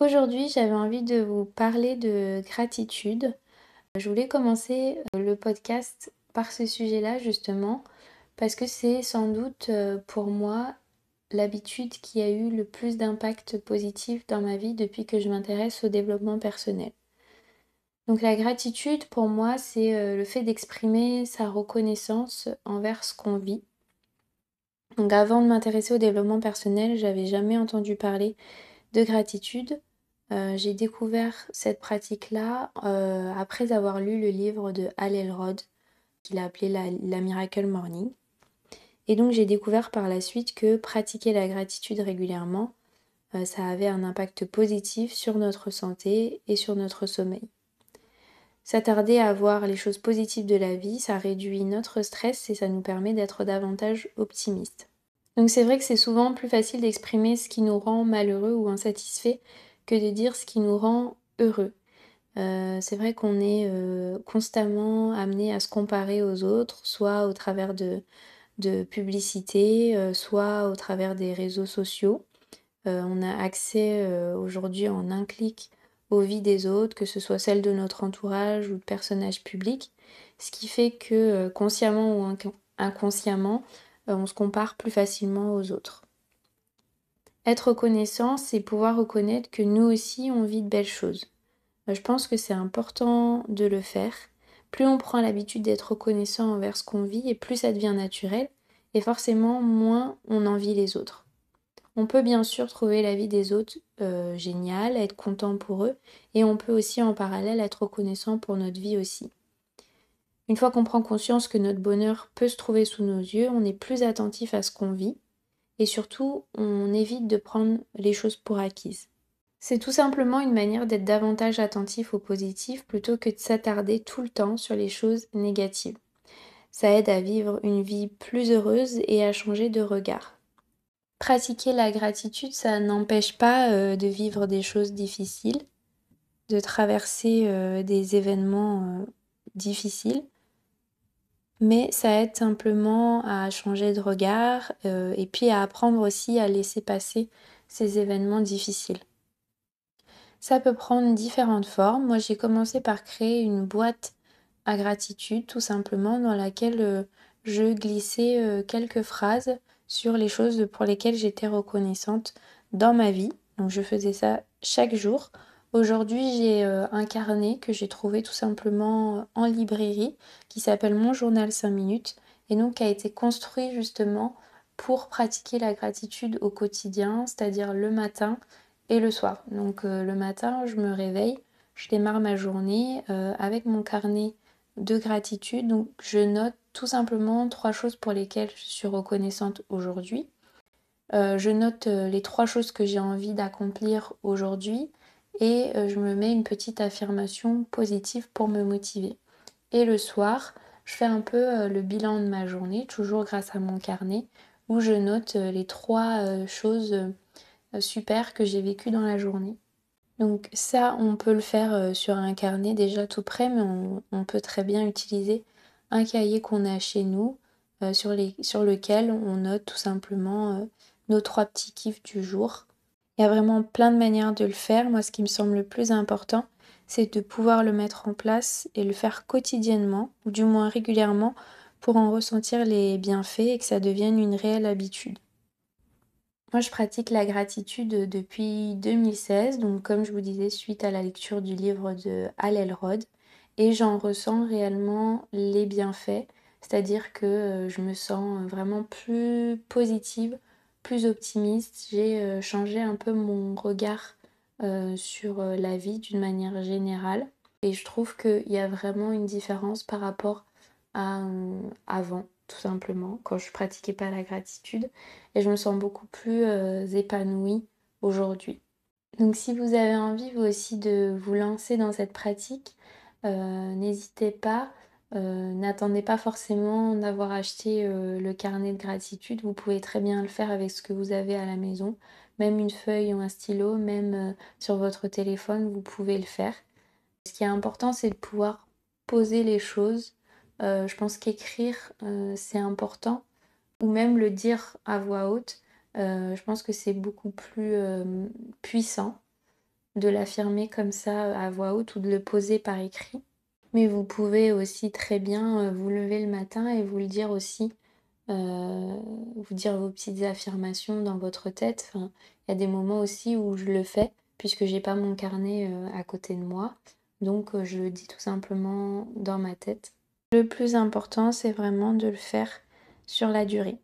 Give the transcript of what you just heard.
Aujourd'hui, j'avais envie de vous parler de gratitude. Je voulais commencer euh, le podcast par ce sujet-là justement parce que c'est sans doute euh, pour moi l'habitude qui a eu le plus d'impact positif dans ma vie depuis que je m'intéresse au développement personnel. Donc la gratitude pour moi c'est euh, le fait d'exprimer sa reconnaissance envers ce qu'on vit. Donc avant de m'intéresser au développement personnel, j'avais jamais entendu parler de gratitude. Euh, j'ai découvert cette pratique-là euh, après avoir lu le livre de Hal Elrod, qu'il a appelé la, Miracle Morning. Et donc j'ai découvert par la suite que pratiquer la gratitude régulièrement, euh, ça avait un impact positif sur notre santé et sur notre sommeil. S'attarder à voir les choses positives de la vie, ça réduit notre stress et ça nous permet d'être davantage optimistes. Donc c'est vrai que c'est souvent plus facile d'exprimer ce qui nous rend malheureux ou insatisfaits que de dire ce qui nous rend heureux. Euh, c'est vrai qu'on est euh, constamment amené à se comparer aux autres, soit au travers de, de publicité, euh, soit au travers des réseaux sociaux. on a accès aujourd'hui en un clic aux vies des autres, que ce soit celles de notre entourage ou de personnages publics, ce qui fait que consciemment ou inconsciemment, on se compare plus facilement aux autres. Être reconnaissant, c'est pouvoir reconnaître que nous aussi on vit de belles choses. Je pense que c'est important de le faire. Plus on prend l'habitude d'être reconnaissant envers ce qu'on vit, et plus ça devient naturel, et forcément moins on envie les autres. On peut bien sûr trouver la vie des autres euh, géniale, être content pour eux, et on peut aussi en parallèle être reconnaissant pour notre vie aussi. Une fois qu'on prend conscience que notre bonheur peut se trouver sous nos yeux, on est plus attentif à ce qu'on vit, et surtout on évite de prendre les choses pour acquises. C'est tout simplement une manière d'être davantage attentif au positif plutôt que de s'attarder tout le temps sur les choses négatives. Ça aide à vivre une vie plus heureuse et à changer de regard. Pratiquer la gratitude, ça n'empêche pas euh, de vivre des choses difficiles, de traverser euh, des événements euh, difficiles, mais ça aide simplement à changer de regard euh, et puis à apprendre aussi à laisser passer ces événements difficiles. Ça peut prendre différentes formes. Moi, j'ai commencé par créer une boîte à gratitude, tout simplement, dans laquelle euh, je glissais euh, quelques phrases sur les choses pour lesquelles j'étais reconnaissante dans ma vie. Donc, je faisais ça chaque jour Aujourd'hui, j'ai euh, un carnet que j'ai trouvé tout simplement euh, en librairie qui s'appelle Mon journal 5 minutes et donc qui a été construit justement pour pratiquer la gratitude au quotidien, c'est-à-dire le matin et le soir. Donc euh, le matin, je me réveille, je démarre ma journée avec mon carnet de gratitude. Donc je note tout simplement trois choses pour lesquelles je suis reconnaissante aujourd'hui. je note les trois choses que j'ai envie d'accomplir aujourd'hui et euh, je me mets une petite affirmation positive pour me motiver. Et le soir, je fais un peu euh, le bilan de ma journée, toujours grâce à mon carnet, où je note euh, les trois choses super que j'ai vécues dans la journée. Donc ça, on peut le faire sur un carnet déjà tout prêt, mais on, peut très bien utiliser un cahier qu'on a chez nous, sur, sur, lequel on note tout simplement nos trois petits kiffs du jour. Il y a vraiment plein de manières de le faire. Moi, ce qui me semble le plus important, c'est de pouvoir le mettre en place et le faire quotidiennement, ou du moins régulièrement, pour en ressentir les bienfaits et que ça devienne une réelle habitude. Moi, je pratique la gratitude depuis 2016, donc comme je vous disais, suite à la lecture du livre de Hal Elrod, et j'en ressens réellement les bienfaits, c'est-à-dire que euh, je me sens vraiment plus positive, plus optimiste, j'ai euh, changé un peu mon regard euh, sur euh, la vie d'une manière générale. Et je trouve qu'il y a vraiment une différence par rapport à avant, tout simplement, quand je pratiquais pas la gratitude. Et je me sens beaucoup plus épanouie aujourd'hui. Donc si vous avez envie vous aussi de vous lancer dans cette pratique, n'hésitez pas. Euh, n'attendez pas forcément d'avoir acheté euh, le carnet de gratitude, vous pouvez très bien le faire avec ce que vous avez à la maison, même une feuille ou un stylo, même euh, sur votre téléphone, vous pouvez le faire. Ce qui est important, c'est de pouvoir poser les choses. je pense qu'écrire, c'est important, ou même le dire à voix haute. je pense que c'est beaucoup plus puissant. de l'affirmer comme ça à voix haute ou de le poser par écrit. Mais vous pouvez aussi très bien euh, vous lever le matin et vous le dire aussi, euh, vous dire vos petites affirmations dans votre tête. il y a des moments aussi où je le fais puisque j'ai pas mon carnet euh, à côté de moi. Donc je le dis tout simplement dans ma tête. Le plus important, c'est vraiment de le faire sur la durée.